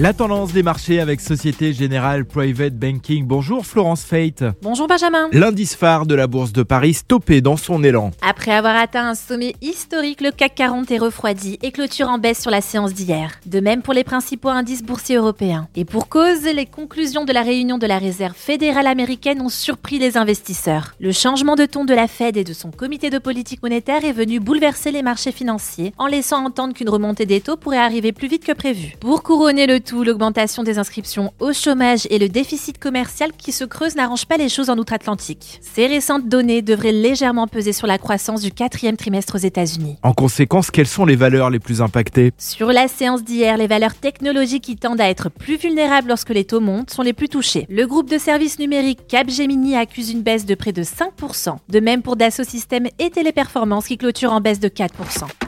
La tendance des marchés avec Société Générale Private Banking. Bonjour Florence Fate. Bonjour Benjamin. L'indice phare de la bourse de Paris stoppé dans son élan. Après avoir atteint un sommet historique, le CAC 40 est refroidi et clôture en baisse sur la séance d'hier. De même pour les principaux indices boursiers européens. Et pour cause, les conclusions de la réunion de la Réserve fédérale américaine ont surpris les investisseurs. Le changement de ton de la Fed et de son comité de politique monétaire est venu bouleverser les marchés financiers en laissant entendre qu'une remontée des taux pourrait arriver plus vite que prévu. Pour couronner le l'augmentation des inscriptions au chômage et le déficit commercial qui se creuse n'arrangent pas les choses en Outre-Atlantique. Ces récentes données devraient légèrement peser sur la croissance du quatrième trimestre aux États-Unis. En conséquence, quelles sont les valeurs les plus impactées? Sur la séance d'hier, les valeurs technologiques qui tendent à être plus vulnérables lorsque les taux montent sont les plus touchées. Le groupe de services numériques Capgemini accuse une baisse de près de 5%. De même pour Dassault Systèmes et Téléperformance qui clôturent en baisse de 4%.